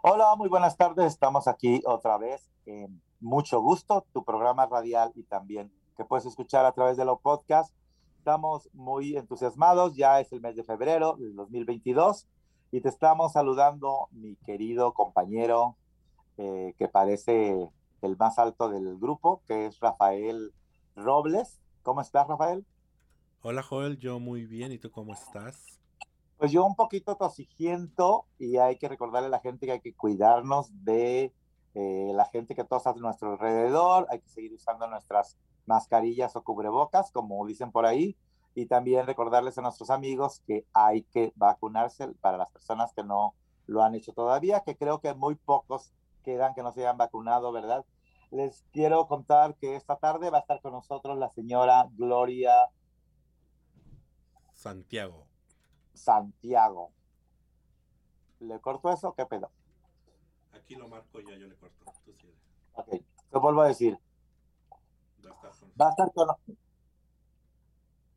Hola, muy buenas tardes. Estamos aquí otra vez. en mucho gusto, tu programa radial y también que puedes escuchar a través de los podcasts. Estamos muy entusiasmados. Ya es el mes de febrero del 2022 y te estamos saludando, mi querido compañero, eh, que parece el más alto del grupo, que es Rafael Robles. ¿Cómo estás, Rafael? Hola, Joel. Yo muy bien. ¿Y tú cómo estás? Pues yo un poquito tosigiento y hay que recordarle a la gente que hay que cuidarnos de eh, la gente que tosa a nuestro alrededor, hay que seguir usando nuestras mascarillas o cubrebocas, como dicen por ahí, y también recordarles a nuestros amigos que hay que vacunarse para las personas que no lo han hecho todavía, que creo que muy pocos quedan que no se hayan vacunado, ¿verdad? Les quiero contar que esta tarde va a estar con nosotros la señora Gloria Santiago. Santiago. ¿Le corto eso? ¿Qué pedo? Aquí lo marco ya, yo le corto. Tú. Ok, te vuelvo a decir. Va a estar con...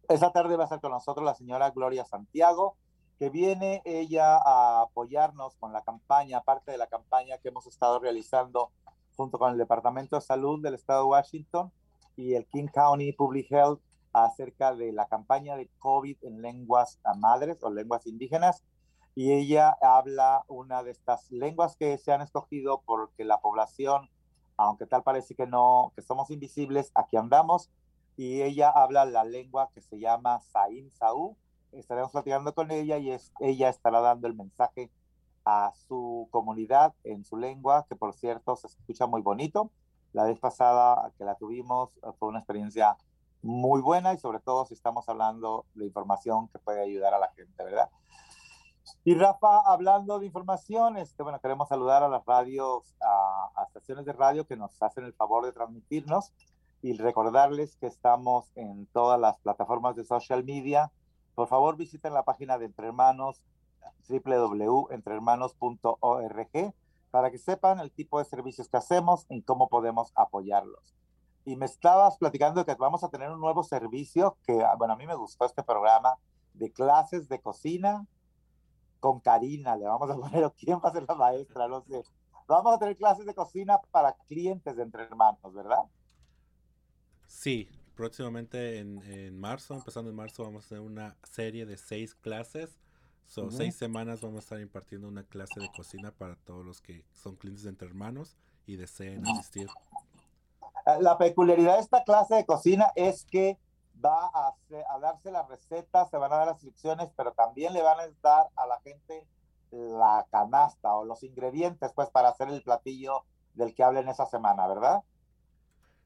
Esta tarde va a estar con nosotros la señora Gloria Santiago, que viene ella a apoyarnos con la campaña, parte de la campaña que hemos estado realizando junto con el Departamento de Salud del Estado de Washington y el King County Public Health acerca de la campaña de COVID en lenguas madres o lenguas indígenas y ella habla una de estas lenguas que se han escogido porque la población, aunque tal parece que no, que somos invisibles, aquí andamos y ella habla la lengua que se llama Saín Saú. Estaremos platicando con ella y es, ella estará dando el mensaje a su comunidad en su lengua, que por cierto se escucha muy bonito. La vez pasada que la tuvimos fue una experiencia muy buena y sobre todo si estamos hablando de información que puede ayudar a la gente, ¿verdad? Y Rafa, hablando de información, este, bueno, queremos saludar a las radios, a, a, estaciones de radio que nos hacen el favor de transmitirnos y recordarles que estamos en todas las plataformas de social media. Por favor, visiten la página de Entre Hermanos, www.entrehermanos.org, para que sepan el tipo de servicios que hacemos y cómo podemos apoyarlos y me estabas platicando que vamos a tener un nuevo servicio que, ah, bueno, a mí me gustó este programa de clases de cocina con Karina, le vamos a poner, ¿quién va a ser la maestra? No sé. Vamos a tener clases de cocina para clientes de Entre Hermanos, ¿verdad? Sí, próximamente en, en marzo, empezando en marzo, vamos a tener una serie de seis clases. Son seis semanas vamos a estar impartiendo una clase de cocina para todos los que son clientes de Entre Hermanos y deseen asistir. Eh, la peculiaridad de esta clase de cocina es que va a, darse las recetas, se van a dar las instrucciones, pero también le van a dar a la gente la canasta o los ingredientes, pues, para hacer el platillo del que hablen esa semana, ¿verdad?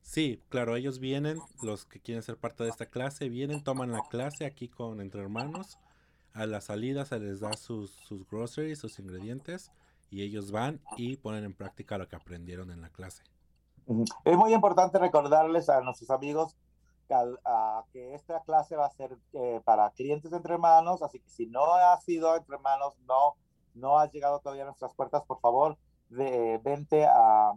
Sí, claro, ellos vienen, los que quieren ser parte de esta clase, vienen, toman la clase aquí con Entre Hermanos. A la salida se les da sus, sus groceries, sus ingredientes, y ellos van y ponen en práctica lo que aprendieron en la clase. Es muy importante recordarles a nuestros amigos que, que esta clase va a ser eh, para clientes entre hermanos, así que si no has sido entre hermanos, no, no has llegado todavía a nuestras puertas, por favor, de, vente, a,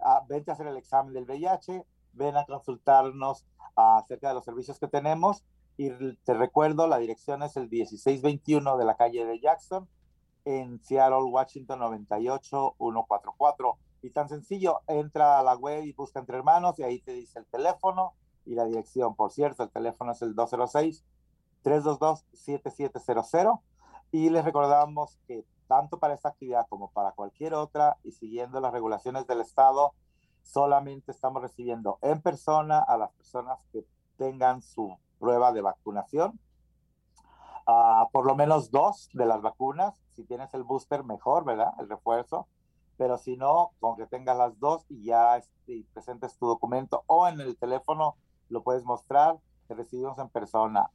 a, vente a hacer el examen del VIH, ven a consultarnos acerca de los servicios que tenemos y te recuerdo, la dirección es el 1621 de la calle de Jackson en Seattle, Washington 98144. Y tan sencillo, entra a la web y busca entre hermanos y ahí te dice el teléfono y la dirección. Por cierto, el teléfono es el 206-322-7700. Y les recordamos que tanto para esta actividad como para cualquier otra y siguiendo las regulaciones del Estado, solamente estamos recibiendo en persona a las personas que tengan su prueba de vacunación. Uh, por lo menos dos de las vacunas. Si tienes el booster, mejor, ¿verdad? El refuerzo pero si no, con que tengas las dos y ya este, presentes tu documento o en el teléfono lo puedes mostrar, te recibimos en persona.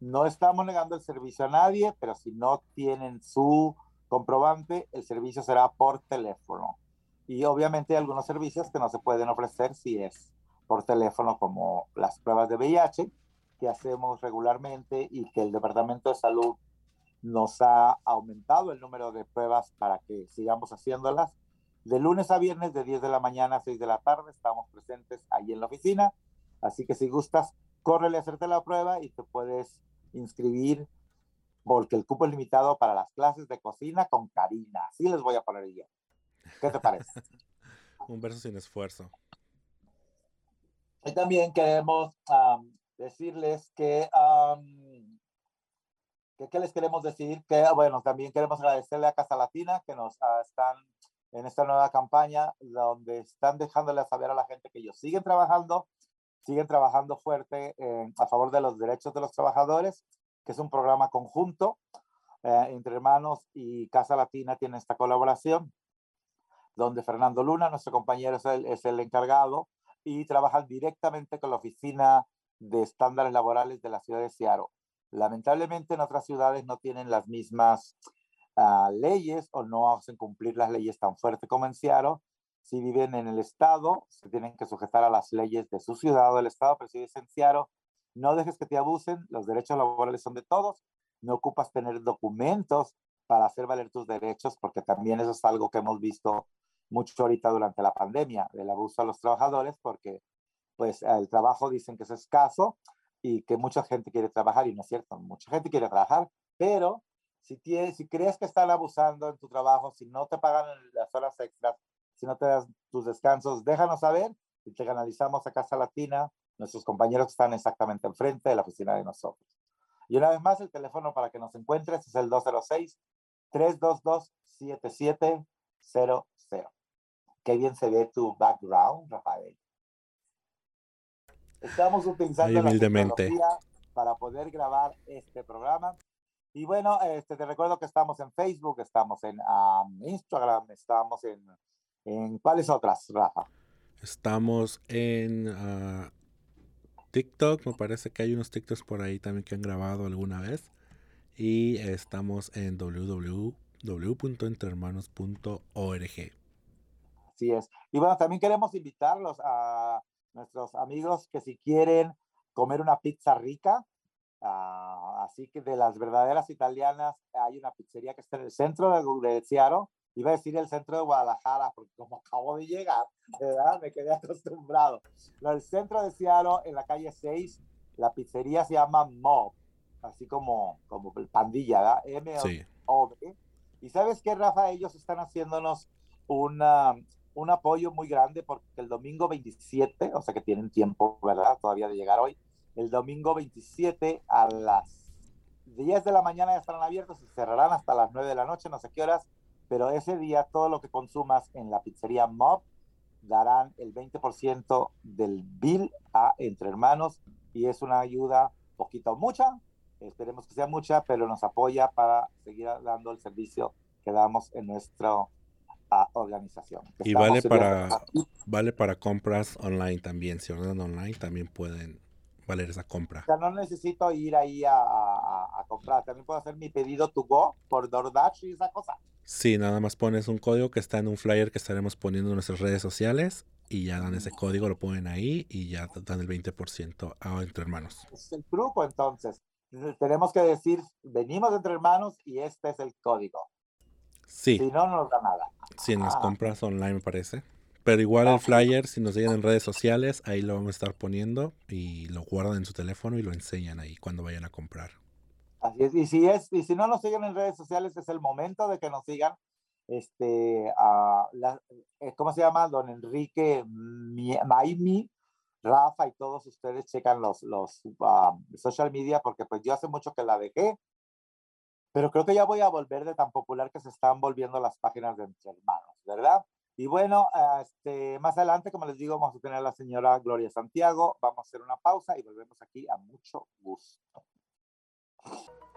No estamos negando el servicio a nadie, pero si no tienen su comprobante, el servicio será por teléfono. Y obviamente hay algunos servicios que no se pueden ofrecer si es por teléfono, como las pruebas de VIH que hacemos regularmente y que el Departamento de Salud nos ha aumentado el número de pruebas para que sigamos haciéndolas de lunes a viernes, de 10 de la mañana a 6 de la tarde, estamos presentes ahí en la oficina. Así que si gustas, córrele a hacerte la prueba y te puedes inscribir porque el cupo es limitado para las clases de cocina con Karina. Así les voy a poner yo. ¿Qué te parece? Un verso sin esfuerzo. Y también queremos decirles que, que, ¿qué les queremos decir? Que, bueno, también queremos agradecerle a Casa Latina que nos ah, están en esta nueva campaña, donde están dejándole saber a la gente que ellos siguen trabajando, siguen trabajando fuerte a favor de los derechos de los trabajadores, que es un programa conjunto eh, entre hermanos y Casa Latina tiene esta colaboración, donde Fernando Luna, nuestro compañero, es el, es el encargado y trabajan directamente con la Oficina de Estándares Laborales de la ciudad de Seattle. Lamentablemente en otras ciudades no tienen las mismas uh, leyes o no hacen cumplir las leyes tan fuerte como en Seattle. Si viven en el estado, se tienen que sujetar a las leyes de su ciudad o del estado, pero si vives en Seattle, no dejes que te abusen, los derechos laborales son de todos, no ocupas tener documentos para hacer valer tus derechos, porque también eso es algo que hemos visto mucho ahorita durante la pandemia, del abuso a los trabajadores, porque pues el trabajo dicen que es escaso y que mucha gente quiere trabajar, y no es cierto, mucha gente quiere trabajar, pero si, tienes, si crees que están abusando en tu trabajo, si no te pagan las horas extras, si no te das tus descansos, déjanos saber y te canalizamos a Casa Latina. Nuestros compañeros están exactamente enfrente de la oficina de nosotros. Y una vez más, el teléfono para que nos encuentres es el 206-322-7700. Qué bien se ve tu background, Rafael. Estamos utilizando la tecnología para poder grabar este programa. Y bueno, este, te recuerdo que estamos en Facebook, estamos en Instagram, estamos en, en... ¿Cuáles otras, Rafa? Estamos en ah, TikTok, me parece que hay unos TikToks por ahí también que han grabado alguna vez. Y estamos en www.entrehermanos.org. Así es. Y bueno, también queremos invitarlos a nuestros amigos que si quieren comer una pizza rica, Ah, así que de las verdaderas italianas, hay una pizzería que está en el centro de, de Seattle. Iba a decir el centro de Guadalajara, porque como acabo de llegar, ¿verdad? me quedé acostumbrado. El centro de Seattle, en la calle 6, la pizzería se llama Mob, así como, como pandilla, ¿verdad? m o b Y sabes qué, Rafa, ellos están haciéndonos una, un apoyo muy grande porque el domingo 27, o sea que tienen tiempo, ¿verdad? Todavía de llegar hoy el domingo 27 a las 10 de la mañana ya estarán abiertos y cerrarán hasta las 9 de la noche, no sé qué horas, pero ese día todo lo que consumas en la pizzería Mob darán el 20% del bill a Entre Hermanos y es una ayuda poquito o mucha, esperemos que sea mucha, pero nos apoya para seguir dando el servicio que damos en nuestra uh, organización. Y vale para, vale para compras online también, si ordenan online también pueden valer esa compra. O sea, no necesito ir ahí a, a, comprar, también puedo hacer mi pedido to go por DoorDash y esa cosa. Sí, nada más pones un código que está en un flyer que estaremos poniendo en nuestras redes sociales y ya dan ese código, lo ponen ahí y ya dan el 20% a Entre Hermanos. Es el truco entonces. Tenemos que decir, venimos Entre Hermanos y este es el código. Sí. Si no, no nos da nada. Sí, en las ah. compras online me parece. Pero igual el flyer, si nos siguen en redes sociales, ahí lo vamos a estar poniendo y lo guardan en su teléfono y lo enseñan ahí cuando vayan a comprar. Así es, y si es, y si no nos siguen en redes sociales, es el momento de que nos sigan. Este, a la, eh, ¿cómo se llama? Don Enrique Maimi, Rafa y todos ustedes checan los, los social media porque pues yo hace mucho que la dejé, pero creo que ya voy a volver de tan popular que se están volviendo las páginas de entre hermanos, ¿verdad? Y bueno, este, más adelante, como les digo, vamos a tener a la señora Gloria Santiago. Vamos a hacer una pausa y volvemos aquí a mucho gusto.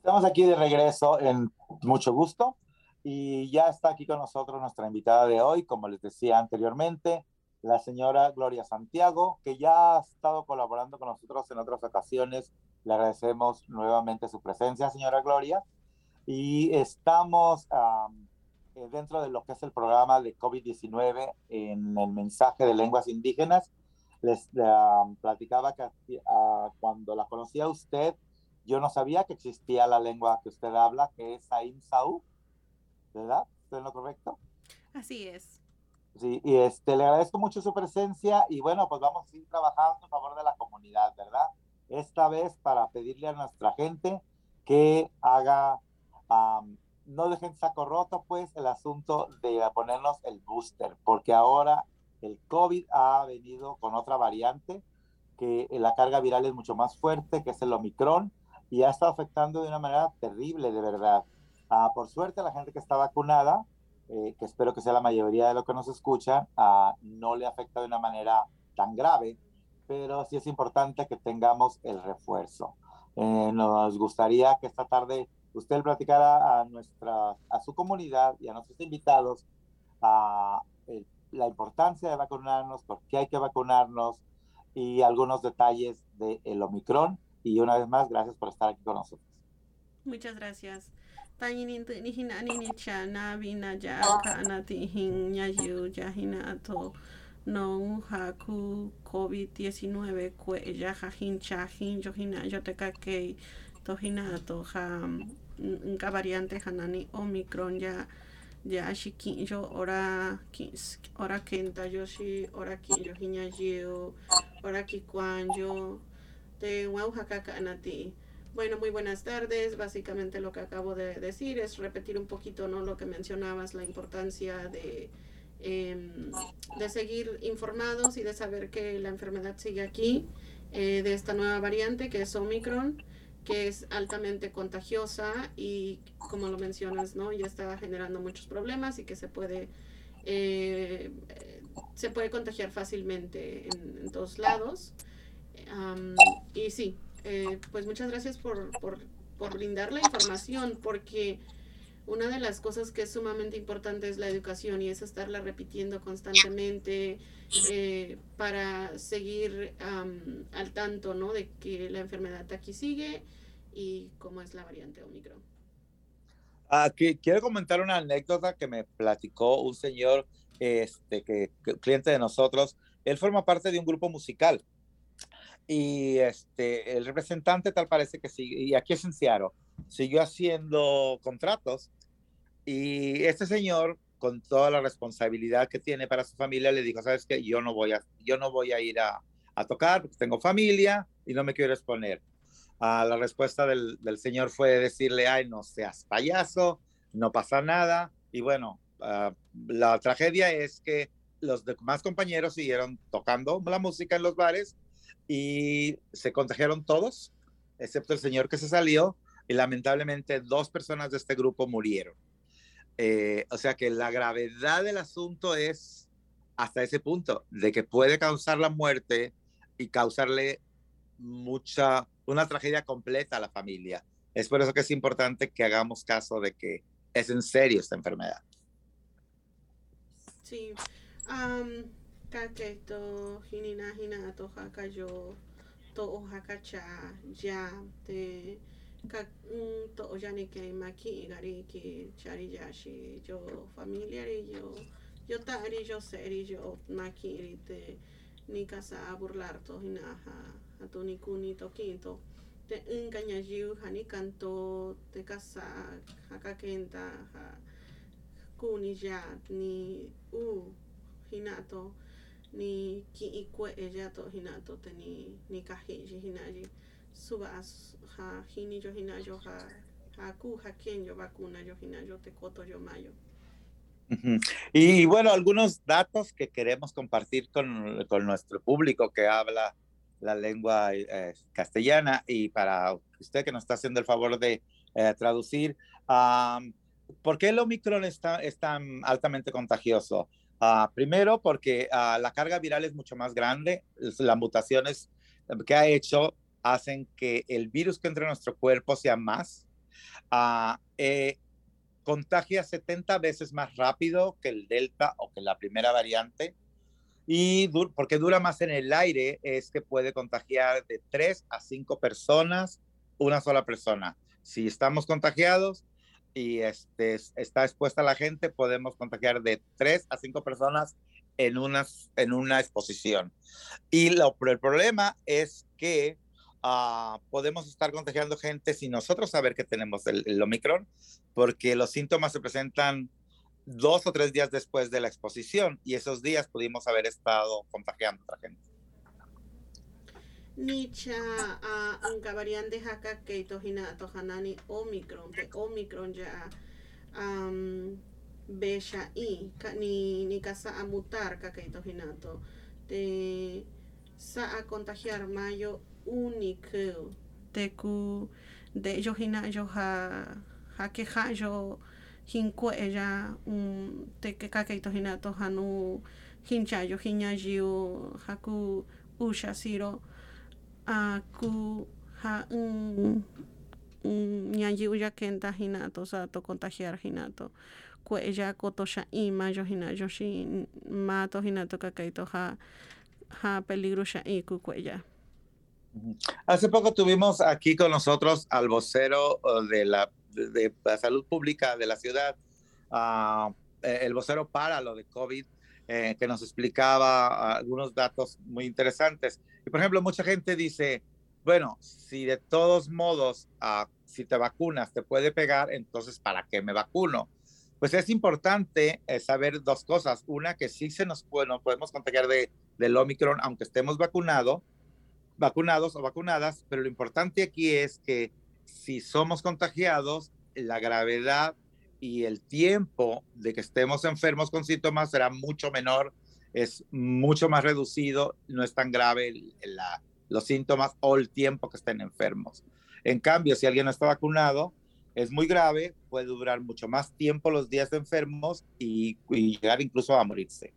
Estamos aquí de regreso en mucho gusto y ya está aquí con nosotros nuestra invitada de hoy, como les decía anteriormente, la señora Gloria Santiago, que ya ha estado colaborando con nosotros en otras ocasiones. Le agradecemos nuevamente su presencia, señora Gloria. Y estamos eh, dentro de lo que es el programa de COVID-19 en el mensaje de lenguas indígenas. Les platicaba que uh, cuando la conocía usted, yo no sabía que existía la lengua que usted habla, que es Aim Sau, ¿verdad? ¿Estoy lo correcto? Así es. Sí, y este, le agradezco mucho su presencia y bueno, pues vamos a ir trabajando a favor de la comunidad, ¿verdad? Esta vez para pedirle a nuestra gente que haga no dejen saco roto, pues, el asunto de ponernos el booster, porque ahora el COVID ha venido con otra variante, que la carga viral es mucho más fuerte, que es el Omicron, y ha estado afectando de una manera terrible, de verdad. Ah, por suerte, la gente que está vacunada, eh, que espero que sea la mayoría de lo que nos escucha, ah, no le afecta de una manera tan grave, pero sí es importante que tengamos el refuerzo. Eh, nos gustaría que esta tarde usted platicara a, nuestra, a su comunidad y a nuestros invitados a la importancia de vacunarnos, por qué hay que vacunarnos y algunos detalles del el Omicron. Y una vez más, gracias por estar aquí con nosotros. Muchas gracias. no haku COVID-19 kwe ya hin cha hin yo hina yo te que to ha nka variante hanani omicron ya ya shi kin yo ora ora kenta yo shi ora kin yo hinya yo ora ki kwan yo te wau hakaka anati bueno, muy buenas tardes. Básicamente lo que acabo de decir es repetir un poquito ¿no? lo que mencionabas, la importancia de, Em, de seguir informados y de saber que la enfermedad sigue aquí, eh, de esta nueva variante que es Omicron, que es altamente contagiosa y como lo mencionas, ¿no? ya está generando muchos problemas y que se puede, eh, se puede contagiar fácilmente en, todos lados. Y sí, eh, pues muchas gracias por, por, por brindar la información porque una de las cosas que es sumamente importante es la educación y es estarla repitiendo constantemente eh, para seguir al tanto ¿no? de que la enfermedad aquí sigue y cómo es la variante Omicron. Aquí quiero comentar una anécdota que me platicó un señor este, que, cliente de nosotros. Él forma parte de un grupo musical y este, el representante tal parece que sigue, y aquí es en Seattle, siguió haciendo contratos y este señor, con toda la responsabilidad que tiene para su familia, le dijo, sabes qué, yo no voy a, yo no voy a ir a, a tocar porque tengo familia y no me quiero exponer. Ah, la respuesta del, del, señor fue decirle, ay, no seas payaso, no pasa nada. Y bueno, ah, la tragedia es que los demás compañeros siguieron tocando la música en los bares y se contagiaron todos, excepto el señor que se salió, y lamentablemente dos personas de este grupo murieron. Eh, o sea que la gravedad del asunto es hasta ese punto, de que puede causar la muerte y causarle mucha, una tragedia completa a la familia. Es por eso que es importante que hagamos caso de que es en serio esta enfermedad. Sí. Um, to hinina hina to hakayo to hakacha ya de ka to yani que maki gari que chari yashi yo familiar y yo yo tari yo seri yo naki te ni casa a burlar to hinaha a to ni kuni to quinto te engaña yu hani canto te casa haka kenta ha kuni ya ni u hinato ni ki ikwe ella to hinato te ni ni kahiji hinaji subas ha hini yo hina yo ha ha ku ha yo vacuna yo hina yo te coto yo mayo y bueno, algunos datos que queremos compartir con, con nuestro público que habla la lengua eh, castellana y para usted que nos está haciendo el favor de eh, traducir, um, ¿por qué el Omicron está, es tan altamente contagioso? Uh, primero, porque uh, la carga viral es mucho más grande, las mutaciones que ha hecho hacen que el virus que entra en nuestro cuerpo sea más, uh, eh, contagia 70 veces más rápido que el delta o que la primera variante. Y porque dura más en el aire, es que puede contagiar de 3 a 5 personas una sola persona. Si estamos contagiados, y este, está expuesta a la gente, podemos contagiar de tres a cinco personas en una, en una exposición. Y lo, el problema es que uh, podemos estar contagiando gente sin nosotros saber que tenemos el, el, Omicron, porque los síntomas se presentan dos o tres días después de la exposición y esos días pudimos haber estado contagiando a la gente. Nicha a uh, varian de haka que tohina tohanani Omicron, de Omicron ya um, besha i ni ni casa a mutar ka que tohinato de sa a contagiar mayo único. De ku de yo hina yo ha ha que ha yo hinkwe ella un te que ka que tohinato hanu hincha yo hinya jiu haku usha siro aku ha un ñayi uya kenta hinato sa to contagiar hinato kue ya koto sha ima yo hina yo shi mato hinato kakaito ha ha peligro sha iku kue ya Hace poco tuvimos aquí con nosotros al vocero de la, de la salud pública de la ciudad, uh, el vocero para lo de COVID, eh, que nos explicaba algunos datos muy interesantes. Y por ejemplo, mucha gente dice, bueno, si de todos modos, uh, si te vacunas, te puede pegar, entonces, ¿para qué me vacuno? Pues es importante eh, saber dos cosas. Una, que sí se nos puede, nos podemos contagiar de, del Omicron, aunque estemos vacunado, vacunados o vacunadas, pero lo importante aquí es que si somos contagiados, la gravedad y el tiempo de que estemos enfermos con síntomas será mucho menor es mucho más reducido, no es tan grave la, los síntomas o el tiempo que estén enfermos. En cambio, si alguien no está vacunado, es muy grave, puede durar mucho más tiempo los días enfermos y, llegar incluso a morirse.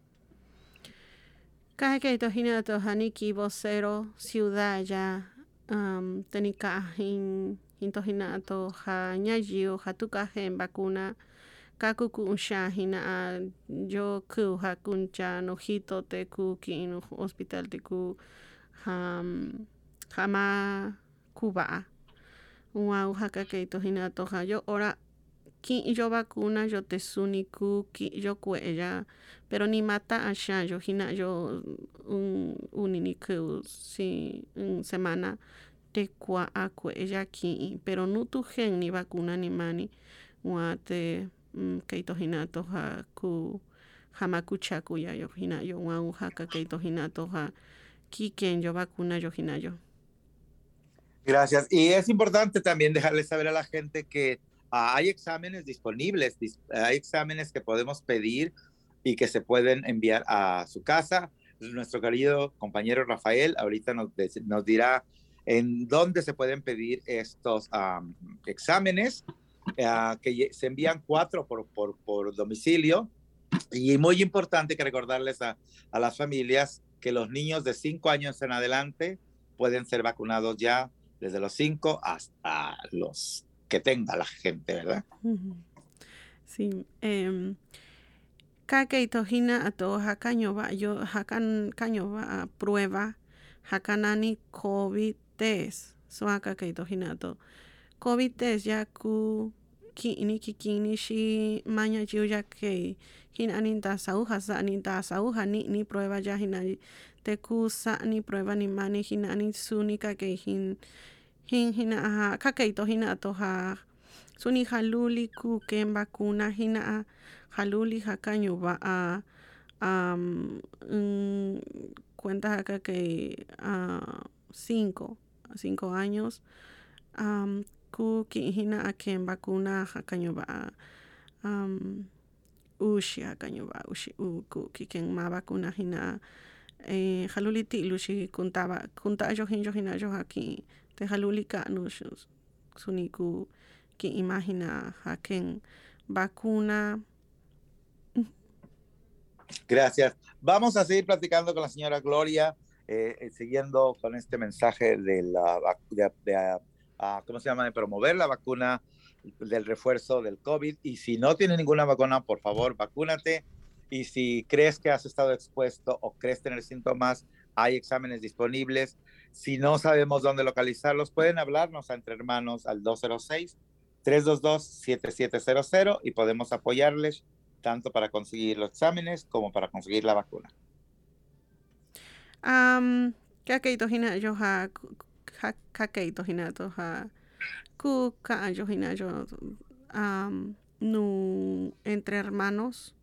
Tenika hin hinto ha ñayiu tukajen vacuna kakuku unsha hina yo ku ha kuncha no hito te ku kin hospital te ku ham hama kuba wow haka ke to hina to ha yo ora ki yo te suniku ki yo kuella pero ni mata asha yo hina yo un unini ku si un semana te kwa a kuella ki pero no tu gen ni vacuna ni mani wa te keito hinato ha ku hamakuchaku ya yo hina yo wa haka keito hinato ha yo vacuna yo hina yo Gracias. Y es importante también dejarle saber a la gente que uh, hay exámenes disponibles, dis hay exámenes que podemos pedir y que se pueden enviar a su casa. Nuestro querido compañero Rafael ahorita nos, nos dirá en dónde se pueden pedir estos exámenes uh, que se envían cuatro por, por, por, domicilio. Y muy importante que recordarles a, a, las familias que los niños de cinco años en adelante pueden ser vacunados ya desde los cinco hasta los que tenga la gente, ¿verdad? Sí. Eh, hakaño va yo va prueba hakanani covid test so hakakeito hina ato covid test ya ku kini kikini shi maña jiu ya que hina aninta sauja sa aninta sauja ni ni prueba ya hina te ku ni prueba ni mani hina ani sunika que hin hin ha kakeito hina ato ha suni haluli ku ken vacuna hina haluli hakaño va a um, um, cuenta que uh, cinco cinco años um, ku hina a ken vacuna hakaño va um, ushi hakaño va ushi u ku ken ma vacuna hina eh, haluli ti lushi kuntaba kunta yo hin yo hina yo aquí te haluli ka no suni ku que imagina haken vacuna Gracias. Vamos a seguir platicando con la señora Gloria, eh, siguiendo con este mensaje de la de, de, uh, ¿cómo se llama? De promover la vacuna del refuerzo del COVID. Y si no tiene ninguna vacuna, por favor, vacúnate. Y si crees que has estado expuesto o crees tener síntomas, hay exámenes disponibles. Si no sabemos dónde localizarlos, pueden hablarnos a Entre Hermanos al 206 322-7700 y podemos apoyarles tanto para conseguir los exámenes como para conseguir la vacuna. Um, kakeito hina yo ha kakeito hina to ha ku ka yo hina yo um, nu entre hermanos.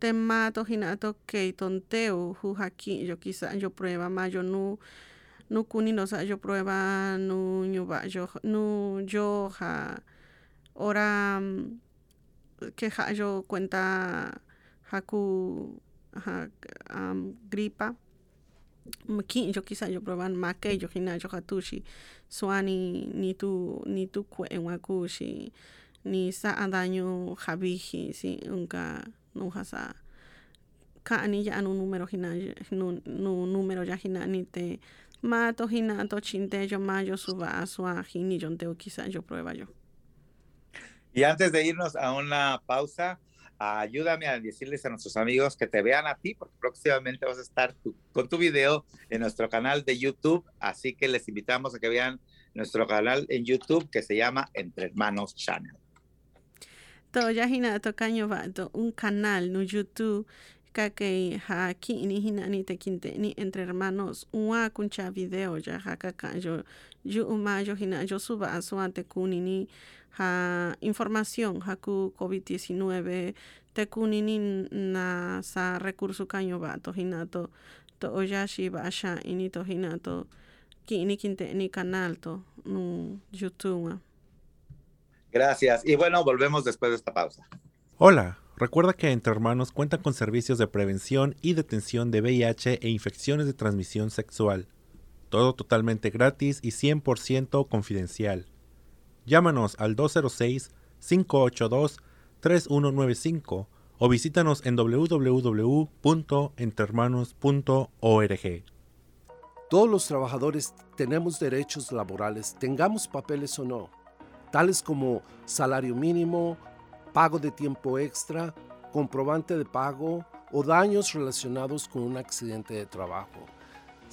Tema to hina to que tonteo hu haki yo quizá yo prueba ma yo nu nu kuni no sa yo prueba nu nyuba yo nu yo ha ora que ha yo cuenta haku ha, um, gripa mki yo quizá yo proban make yo hina yo hatushi swani ni tu ni tu kwe wakushi ni sa daño jabihi si unka no hasa ka ani ya anu número hina nu, nu número ya hina ni te mato hina to chinte yo mayo suba asua hini yo teo quizá yo prueba yo. Y antes de irnos a una pausa ayúdame a decirles a nuestros amigos que te vean a ti, porque próximamente vas a estar con tu video en nuestro canal de YouTube, así que les invitamos a que vean nuestro canal en YouTube que se llama Entre Hermanos Channel. ya hina caño va un canal no YouTube que ha ni hina ni te quinte ni entre hermanos un kuncha video ya ha ka yo yo uma yo hina yo suba a su ante kuni ni ha información haku COVID-19 te kunini na sa recurso kaño ba to hinato to oyashi ba asha ini to hinato ki ini kinte ni canal to no YouTube. Gracias. Y bueno, volvemos después de esta pausa. Hola, recuerda que Entre Hermanos cuenta con servicios de prevención y detención de VIH e infecciones de transmisión sexual. Todo totalmente gratis y 100% confidencial. Llámanos al 206-582-3195 o visítanos en www.entermanos.org. Todos los trabajadores tenemos derechos laborales, tengamos papeles o no, tales como salario mínimo, pago de tiempo extra, comprobante de pago o daños relacionados con un accidente de trabajo.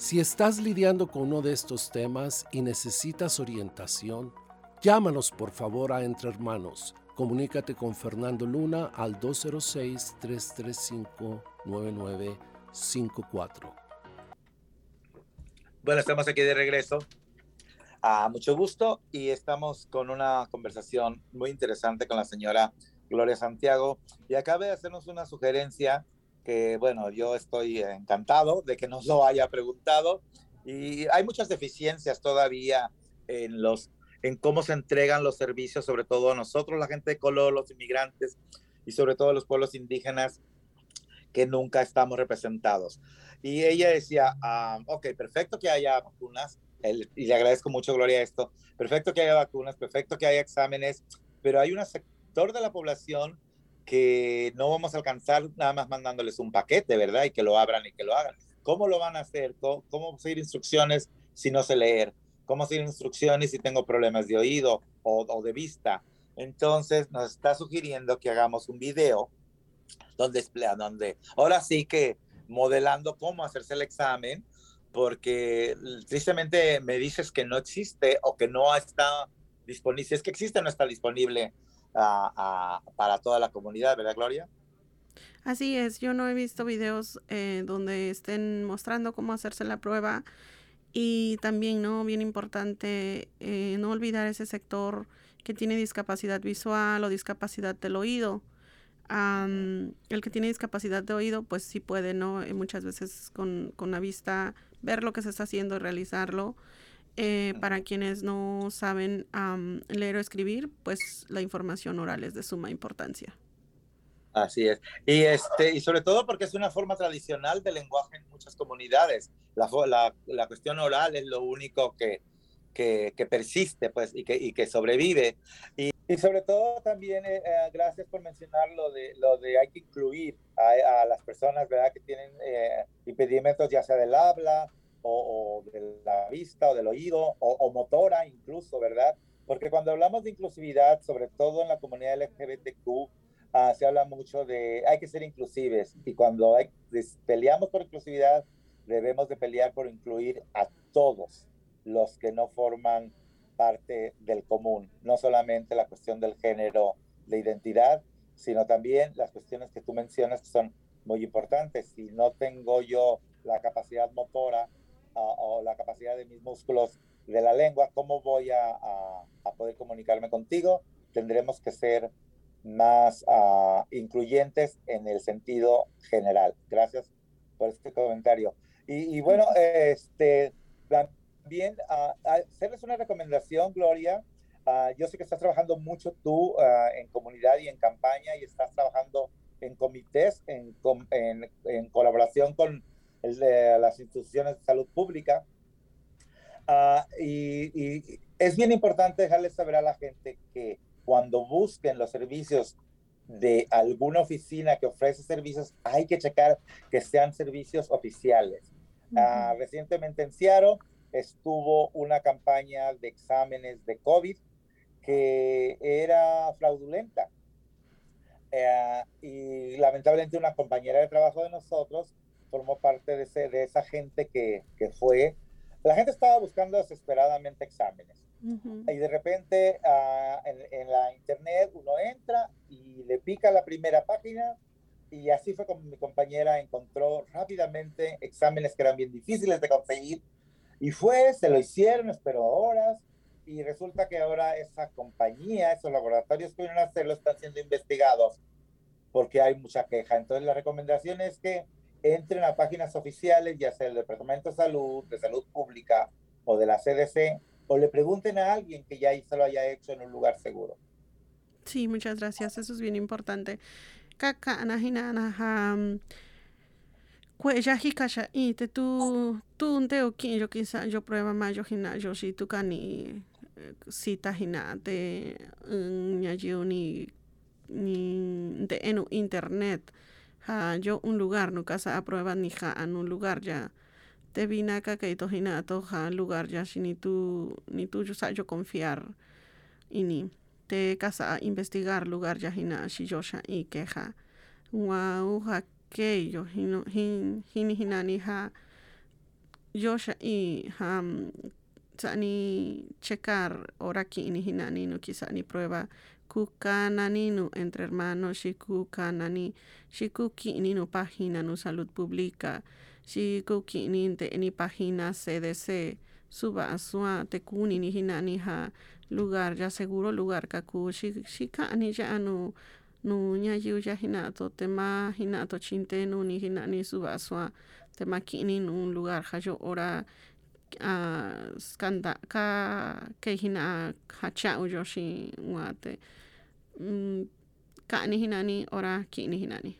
Si estás lidiando con uno de estos temas y necesitas orientación, Llámanos por favor a Entre Hermanos. Comunícate con Fernando Luna al 206-335-9954. Bueno, estamos aquí de regreso. A mucho gusto y estamos con una conversación muy interesante con la señora Gloria Santiago y acaba de hacernos una sugerencia que, bueno, yo estoy encantado de que nos lo haya preguntado y hay muchas deficiencias todavía en los en cómo se entregan los servicios, sobre todo a nosotros, la gente de color, los inmigrantes y sobre todo los pueblos indígenas que nunca estamos representados. Y ella decía, ah, ok, perfecto que haya vacunas, y le agradezco mucho, Gloria, esto, perfecto que haya vacunas, perfecto que haya exámenes, pero hay un sector de la población que no vamos a alcanzar nada más mandándoles un paquete, ¿verdad? Y que lo abran y que lo hagan. ¿Cómo lo van a hacer? ¿Cómo, cómo seguir instrucciones si no sé leer? cómo hacer instrucciones si tengo problemas de oído o, de vista. Entonces nos está sugiriendo que hagamos un video donde, donde ahora sí que modelando cómo hacerse el examen, porque tristemente me dices que no existe o que no está disponible. Si es que existe, no está disponible para toda la comunidad, ¿verdad, Gloria? Así es, yo no he visto videos eh, donde estén mostrando cómo hacerse la prueba y también, ¿no? Bien importante, eh, no olvidar ese sector que tiene discapacidad visual o discapacidad del oído. el que tiene discapacidad de oído, pues sí puede, ¿no? Eh, muchas veces con, con, la vista ver lo que se está haciendo y realizarlo. Eh, para quienes no saben leer o escribir, pues la información oral es de suma importancia. Así es. Y, este, y sobre todo porque es una forma tradicional de lenguaje en muchas comunidades. La, la, la cuestión oral es lo único que, que, que, persiste pues, y, que, y que sobrevive. Y, y sobre todo también, eh, eh, gracias por mencionar lo de, lo de hay que incluir a, a las personas ¿verdad? que tienen eh, impedimentos ya sea del habla o, o, de la vista o del oído o, o motora incluso, ¿verdad? Porque cuando hablamos de inclusividad, sobre todo en la comunidad LGBTQ, Ah, se habla mucho de hay que ser inclusives y cuando hay, peleamos por inclusividad debemos de pelear por incluir a todos los que no forman parte del común, no solamente la cuestión del género de identidad, sino también las cuestiones que tú mencionas que son muy importantes. Si no tengo yo la capacidad motora o la capacidad de mis músculos de la lengua, ¿cómo voy a, a, poder comunicarme contigo? Tendremos que ser más uh, incluyentes en el sentido general. Gracias por este comentario. Y, bueno, este, también uh, hacerles una recomendación, Gloria. Yo sé que estás trabajando mucho tú en comunidad y en campaña y estás trabajando en comités, en, en colaboración con el de las instituciones de salud pública. y, y es bien importante dejarles saber a la gente que cuando busquen los servicios de alguna oficina que ofrece servicios, hay que checar que sean servicios oficiales. Ah, recientemente en Seattle estuvo una campaña de exámenes de COVID que era fraudulenta. Eh, y lamentablemente una compañera de trabajo de nosotros formó parte de, ese, de esa gente que, que fue. La gente estaba buscando desesperadamente exámenes y de repente uh, en, en, la internet uno entra y le pica la primera página y así fue como mi compañera encontró rápidamente exámenes que eran bien difíciles de conseguir y fue, se lo hicieron, esperó horas y resulta que ahora esa compañía, esos laboratorios que vienen a hacerlo están siendo investigados porque hay mucha queja. Entonces la recomendación es que entren a páginas oficiales, ya sea el Departamento de Salud, de Salud Pública o de la CDC, o le pregunten a alguien que ya se lo haya hecho en un lugar seguro. Sí, muchas gracias. Eso es bien importante. Kaka anahina anaham. Cuella hikasha y te tu tu un teo yo quizá yo prueba más yo hina yo si tu cani cita hina te yo ni ni de en internet ha yo un lugar no casa a prueba ni ja en un lugar ya te vine acá que to hina to ha lugar ya si ni tú ni tú yo sa yo confiar y ni te casa investigar lugar ya hina si yo sha y queja wa uha que yo hino hin hin hina ni ha yo sha y ha sa ni checar ora ki ni hina ni no quizá ni prueba kukanani no entre hermanos shikukanani shikuki ni no página no salud pública. Si kukinin te ni página CDC suba asua te kuni ni hinani ha lugar ya seguro lugar kaku. Shi shi kani ya nu nya yu ya hinato te ma hinato chinte nu ni hinani suba asua te ma kini un lugar ha yo ora skanda ka ke hina ha cha yo mm, kani hinani ora kini hinani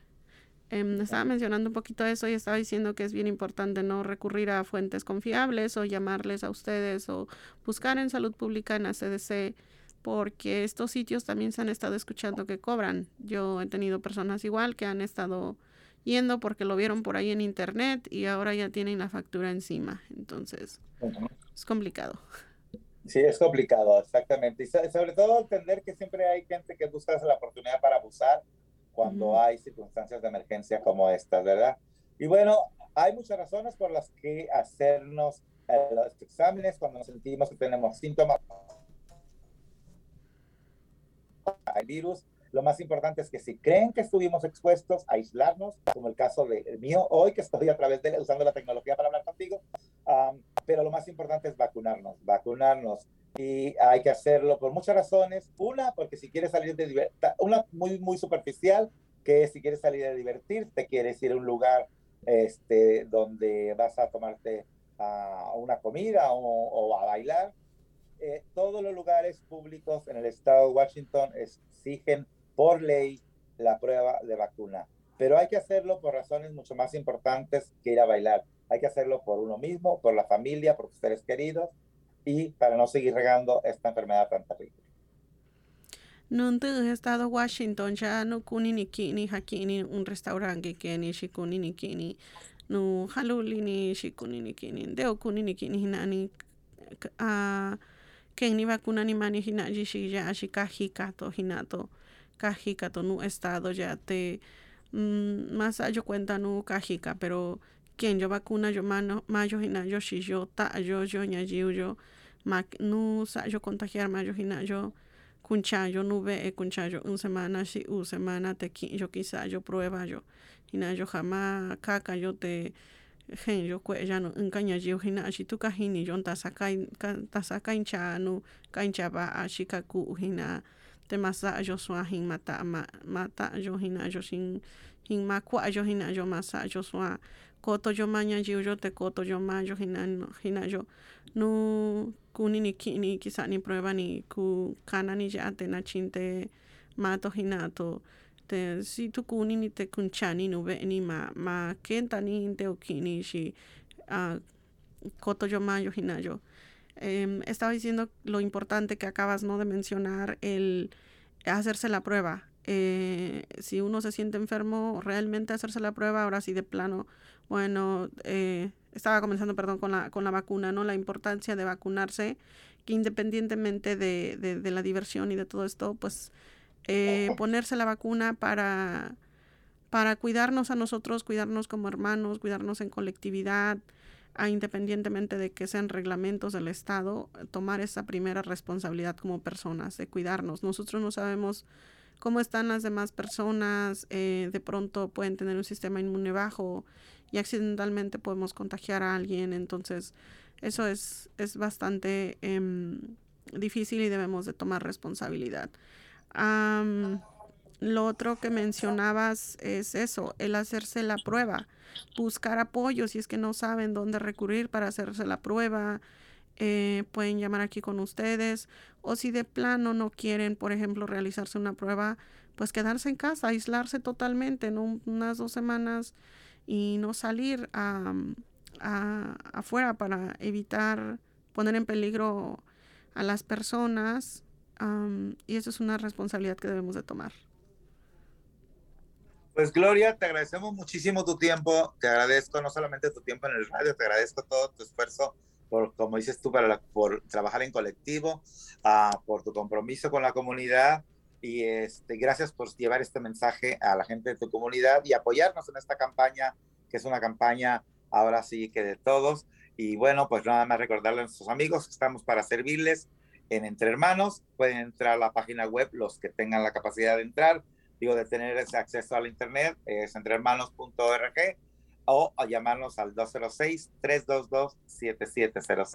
Eh, estaba mencionando un poquito eso y estaba diciendo que es bien importante no recurrir a fuentes confiables o llamarles a ustedes o buscar en salud pública en la CDC porque estos sitios también se han estado escuchando que cobran. Yo he tenido personas igual que han estado yendo porque lo vieron por ahí en internet y ahora ya tienen la factura encima. Entonces, es complicado. Sí, es complicado, exactamente. Y sobre todo entender que siempre hay gente que busca la oportunidad para abusar cuando hay circunstancias de emergencia como estas, ¿verdad? Y bueno, hay muchas razones por las que hacernos eh, los exámenes cuando nos sentimos que tenemos síntomas al virus. Lo más importante es que si creen que estuvimos expuestos, a aislarnos, como el caso de mío hoy, que estoy a través de usando la tecnología para hablar contigo. Um, pero lo más importante es vacunarnos, vacunarnos y hay que hacerlo por muchas razones. Una, porque si quieres salir de divertir, una muy, muy superficial, que si quieres salir a divertirte, quieres ir a un lugar este, donde vas a tomarte uh, una comida o, o a bailar. Eh, todos los lugares públicos en el estado de Washington exigen por ley la prueba de vacuna, pero hay que hacerlo por razones mucho más importantes que ir a bailar. Hay que hacerlo por uno mismo, por la familia, por tus seres queridos y para no seguir regando esta enfermedad tan terrible. Nuntu estado Washington ya no kuni ni kini hakini un restaurante que ni shikuni ni kini no haluli ni shikuni ni kini deo kuni ni kini hinani ni vacuna ni mani hinaji shi ya shi kahika to hinato kahika no estado ya te mm, más yo cuenta no kahika pero quien yo vacuna yo mano mayo hina yo shi yo ta yo yo nya yo ma no sa yo contagiar ma yo hina yo kunchayo nube e kunchayo un semana si u semana te yo quizá yo prueba yo hina yo jamás caca yo te gen yo kwe ya no un caña yo hina si tu kahini yo ta sakai ta sakai cha no kancha ba a shikaku hina te masa yo hin mata ma mata yo hina yo sin hin ma kwa yo hina yo masa yo koto yo maña yo te koto yo ma yo hina hina yo. No kuni ni kini kisa ni prueba ni ku kana ni ya te na chinte mato hinato te si tu kuni ni te kunchani ve ni ma ma kenta ni te okini shi uh, koto yo ma yo hina yo eh, estaba diciendo lo importante que acabas ¿no? de mencionar el hacerse la prueba eh, si uno se siente enfermo realmente hacerse la prueba ahora sí de plano bueno eh, estaba comenzando, perdón, con la, con la vacuna, ¿no? La importancia de vacunarse, que independientemente de, de, la diversión y de todo esto, pues eh, ponerse la vacuna para, para cuidarnos a nosotros, cuidarnos como hermanos, cuidarnos en colectividad, a, independientemente de que sean reglamentos del Estado, tomar esa primera responsabilidad como personas, de cuidarnos. Nosotros no sabemos cómo están las demás personas, eh, de pronto pueden tener un sistema inmune bajo, y accidentalmente podemos contagiar a alguien. Entonces, eso es, es bastante em, difícil y debemos de tomar responsabilidad. Lo otro que mencionabas es eso, el hacerse la prueba, buscar apoyo si es que no saben dónde recurrir para hacerse la prueba. Eh, pueden llamar aquí con ustedes o si de plano no quieren, por ejemplo, realizarse una prueba, pues quedarse en casa, aislarse totalmente, en unas dos semanas y no salir a, afuera para evitar poner en peligro a las personas y eso es una responsabilidad que debemos de tomar. Pues Gloria, te agradecemos muchísimo tu tiempo, te agradezco no solamente tu tiempo en el radio, te agradezco todo tu esfuerzo por, como dices tú, para por trabajar en colectivo, uh, por tu compromiso con la comunidad y este, gracias por llevar este mensaje a la gente de tu comunidad y apoyarnos en esta campaña, que es una campaña ahora sí que de todos. Y bueno, pues nada más recordarle a nuestros amigos que estamos para servirles en Entre Hermanos. Pueden entrar a la página web los que tengan la capacidad de entrar, digo, de tener ese acceso al Internet, es entrehermanos.org o llamarnos al 206-322-7700